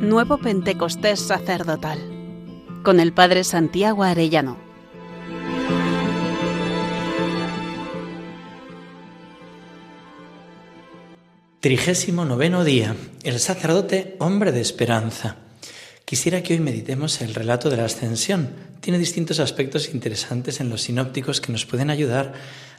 Nuevo Pentecostés sacerdotal con el Padre Santiago Arellano. Trigésimo noveno día. El sacerdote, hombre de esperanza. Quisiera que hoy meditemos el relato de la ascensión. Tiene distintos aspectos interesantes en los sinópticos que nos pueden ayudar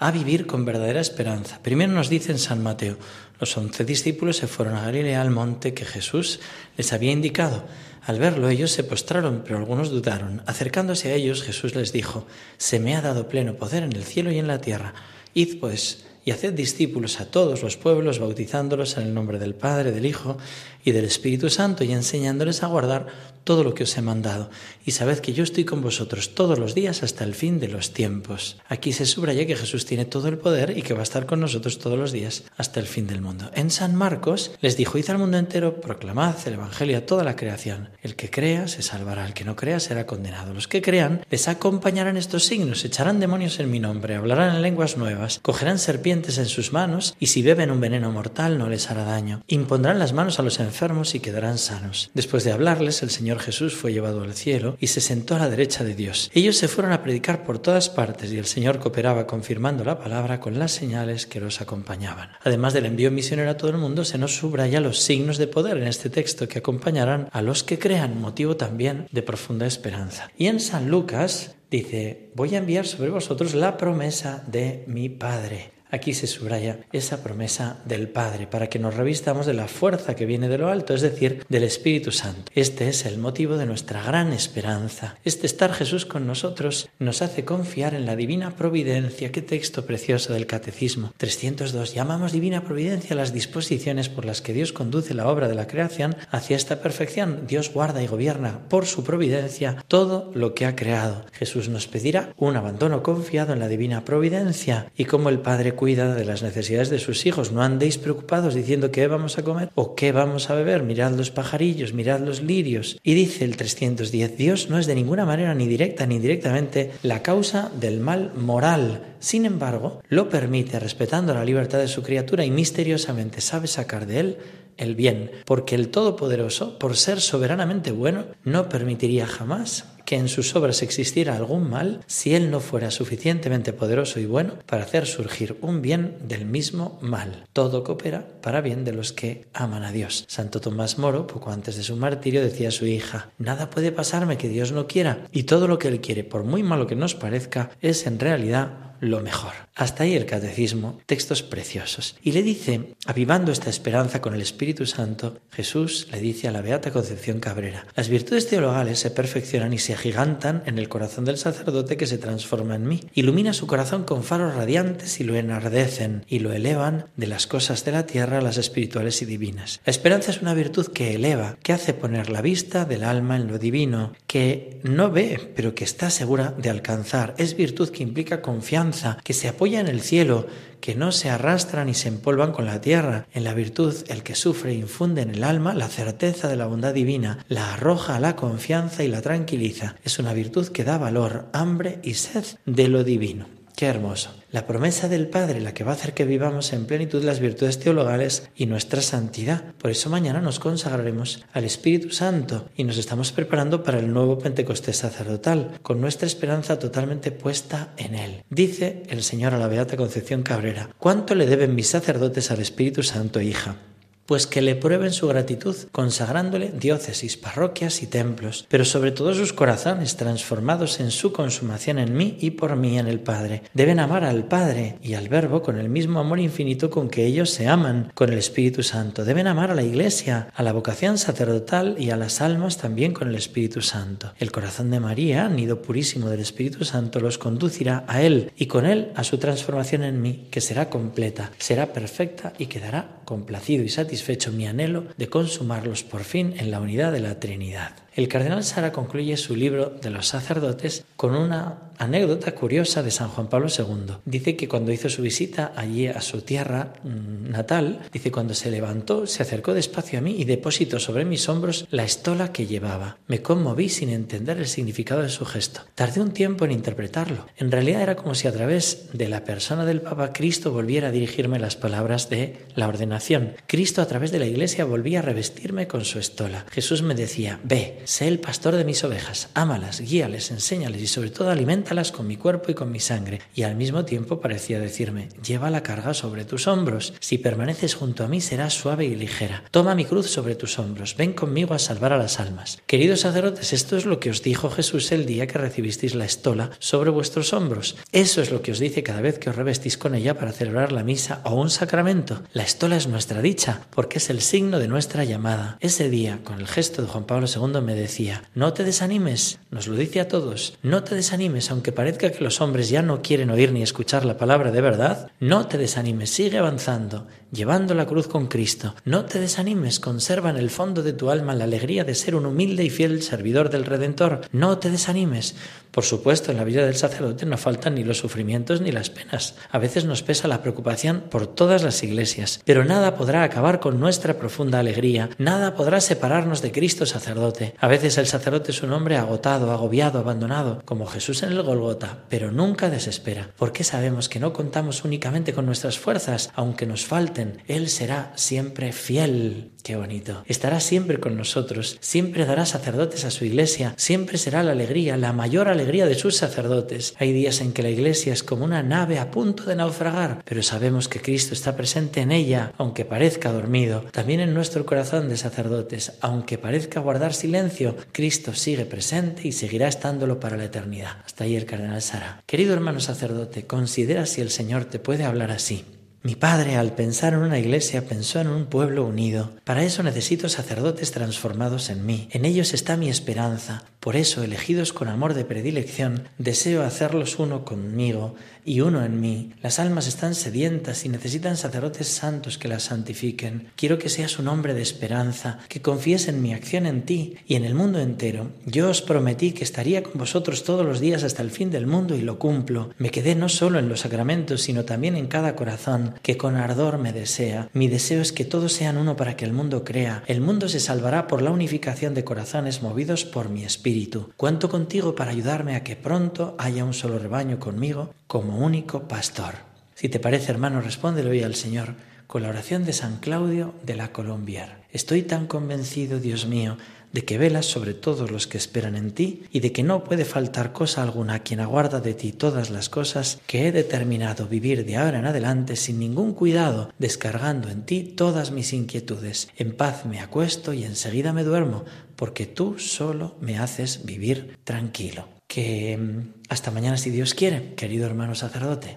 a vivir con verdadera esperanza. Primero nos dice en San Mateo, los once discípulos se fueron a Galilea al monte que Jesús les había indicado. Al verlo ellos se postraron, pero algunos dudaron. Acercándose a ellos Jesús les dijo, se me ha dado pleno poder en el cielo y en la tierra. Id pues y haced discípulos a todos los pueblos, bautizándolos en el nombre del Padre, del Hijo y del Espíritu Santo, y enseñándoles a guardar todo lo que os he mandado. Y sabed que yo estoy con vosotros todos los días hasta el fin de los tiempos. Aquí se subraya que Jesús tiene todo el poder y que va a estar con nosotros todos los días hasta el fin del mundo. En San Marcos les dijo, id al mundo entero, proclamad el Evangelio a toda la creación. El que crea se salvará, el que no crea será condenado. Los que crean les acompañarán estos signos, echarán demonios en mi nombre, hablarán en lenguas nuevas, cogerán serpientes en sus manos y si beben un veneno mortal no les hará daño. Impondrán las manos a los enfermos y quedarán sanos. Después de hablarles, el Señor Jesús fue llevado al cielo y se sentó a la derecha de Dios. Ellos se fueron a predicar por todas partes y el Señor cooperaba confirmando la palabra con las señales que los acompañaban. Además del envío misionero a todo el mundo, se nos subraya los signos de poder en este texto que acompañarán a los que crean, motivo también de profunda esperanza. Y en San Lucas dice, voy a enviar sobre vosotros la promesa de mi Padre. Aquí se subraya esa promesa del Padre para que nos revistamos de la fuerza que viene de lo alto, es decir, del Espíritu Santo. Este es el motivo de nuestra gran esperanza. Este estar Jesús con nosotros nos hace confiar en la divina providencia. Qué texto precioso del Catecismo. 302. Llamamos divina providencia las disposiciones por las que Dios conduce la obra de la creación hacia esta perfección. Dios guarda y gobierna por su providencia todo lo que ha creado. Jesús nos pedirá un abandono confiado en la divina providencia y como el Padre cuida de las necesidades de sus hijos. No andéis preocupados diciendo qué vamos a comer o qué vamos a beber. Mirad los pajarillos, mirad los lirios. Y dice el 310, Dios no es de ninguna manera ni directa ni indirectamente la causa del mal moral. Sin embargo, lo permite respetando la libertad de su criatura y misteriosamente sabe sacar de él el bien, porque el Todopoderoso, por ser soberanamente bueno, no permitiría jamás que en sus obras existiera algún mal si Él no fuera suficientemente poderoso y bueno para hacer surgir un bien del mismo mal. Todo coopera para bien de los que aman a Dios. Santo Tomás Moro, poco antes de su martirio, decía a su hija, nada puede pasarme que Dios no quiera, y todo lo que Él quiere, por muy malo que nos parezca, es en realidad lo mejor. Hasta ahí el catecismo, textos preciosos. Y le dice, avivando esta esperanza con el Espíritu Santo, Jesús le dice a la Beata Concepción Cabrera, las virtudes teologales se perfeccionan y se agigantan en el corazón del sacerdote que se transforma en mí. Ilumina su corazón con faros radiantes y lo enardecen y lo elevan de las cosas de la tierra a las espirituales y divinas. La esperanza es una virtud que eleva, que hace poner la vista del alma en lo divino, que no ve, pero que está segura de alcanzar. Es virtud que implica confianza que se apoya en el cielo, que no se arrastran y se empolvan con la tierra. En la virtud, el que sufre infunde en el alma la certeza de la bondad divina, la arroja a la confianza y la tranquiliza. Es una virtud que da valor, hambre y sed de lo divino. Qué hermoso. La promesa del Padre, la que va a hacer que vivamos en plenitud las virtudes teologales y nuestra santidad. Por eso mañana nos consagraremos al Espíritu Santo y nos estamos preparando para el nuevo Pentecostés sacerdotal, con nuestra esperanza totalmente puesta en Él. Dice el Señor a la Beata Concepción Cabrera, ¿cuánto le deben mis sacerdotes al Espíritu Santo, hija? Pues que le prueben su gratitud, consagrándole diócesis, parroquias y templos, pero sobre todo sus corazones transformados en su consumación en mí y por mí en el Padre. Deben amar al Padre y al Verbo con el mismo amor infinito con que ellos se aman con el Espíritu Santo. Deben amar a la Iglesia, a la vocación sacerdotal y a las almas también con el Espíritu Santo. El corazón de María, nido purísimo del Espíritu Santo, los conducirá a Él y con Él a su transformación en mí, que será completa, será perfecta y quedará complacido y satisfecho mi anhelo de consumarlos por fin en la unidad de la Trinidad. El cardenal Sara concluye su libro de los sacerdotes con una anécdota curiosa de San Juan Pablo II. Dice que cuando hizo su visita allí a su tierra mm, natal, dice cuando se levantó, se acercó despacio a mí y depositó sobre mis hombros la estola que llevaba. Me conmoví sin entender el significado de su gesto. Tardé un tiempo en interpretarlo. En realidad era como si a través de la persona del Papa Cristo volviera a dirigirme las palabras de la ordenación. Cristo a través de la iglesia volvía a revestirme con su estola. Jesús me decía, ve, sé el pastor de mis ovejas, ámalas, guíales, enséñales y sobre todo alimentalas con mi cuerpo y con mi sangre. Y al mismo tiempo parecía decirme, lleva la carga sobre tus hombros. Si permaneces junto a mí serás suave y ligera. Toma mi cruz sobre tus hombros. Ven conmigo a salvar a las almas. Queridos sacerdotes, esto es lo que os dijo Jesús el día que recibisteis la estola sobre vuestros hombros. Eso es lo que os dice cada vez que os revestís con ella para celebrar la misa o un sacramento. La estola es nuestra dicha, porque es el signo de nuestra llamada. Ese día, con el gesto de Juan Pablo II, decía, no te desanimes, nos lo dice a todos, no te desanimes, aunque parezca que los hombres ya no quieren oír ni escuchar la palabra de verdad, no te desanimes, sigue avanzando, llevando la cruz con Cristo. No te desanimes, conserva en el fondo de tu alma la alegría de ser un humilde y fiel servidor del Redentor. No te desanimes. Por supuesto, en la vida del sacerdote no faltan ni los sufrimientos ni las penas. A veces nos pesa la preocupación por todas las iglesias, pero nada podrá acabar con nuestra profunda alegría, nada podrá separarnos de Cristo sacerdote. A veces el sacerdote es un hombre agotado, agobiado, abandonado, como Jesús en el Golgota, pero nunca desespera, porque sabemos que no contamos únicamente con nuestras fuerzas, aunque nos falten, Él será siempre fiel. Qué bonito. Estará siempre con nosotros, siempre dará sacerdotes a su iglesia, siempre será la alegría, la mayor alegría de sus sacerdotes. Hay días en que la iglesia es como una nave a punto de naufragar, pero sabemos que Cristo está presente en ella, aunque parezca dormido. También en nuestro corazón de sacerdotes, aunque parezca guardar silencio, Cristo sigue presente y seguirá estándolo para la eternidad. Hasta ahí el cardenal Sara. Querido hermano sacerdote, considera si el Señor te puede hablar así. Mi padre, al pensar en una iglesia, pensó en un pueblo unido. Para eso necesito sacerdotes transformados en mí. En ellos está mi esperanza. Por eso, elegidos con amor de predilección, deseo hacerlos uno conmigo y uno en mí. Las almas están sedientas y necesitan sacerdotes santos que las santifiquen. Quiero que seas un hombre de esperanza, que confíes en mi acción en ti y en el mundo entero. Yo os prometí que estaría con vosotros todos los días hasta el fin del mundo y lo cumplo. Me quedé no solo en los sacramentos, sino también en cada corazón que con ardor me desea. Mi deseo es que todos sean uno para que el mundo crea. El mundo se salvará por la unificación de corazones movidos por mi espíritu. Cuento contigo para ayudarme a que pronto haya un solo rebaño conmigo como único pastor. Si te parece, hermano, respóndelo hoy al Señor con la oración de San Claudio de la Colombier. Estoy tan convencido, Dios mío, de que velas sobre todos los que esperan en ti y de que no puede faltar cosa alguna a quien aguarda de ti todas las cosas, que he determinado vivir de ahora en adelante sin ningún cuidado, descargando en ti todas mis inquietudes. En paz me acuesto y enseguida me duermo, porque tú solo me haces vivir tranquilo. Que mm, hasta mañana si Dios quiere, querido hermano sacerdote.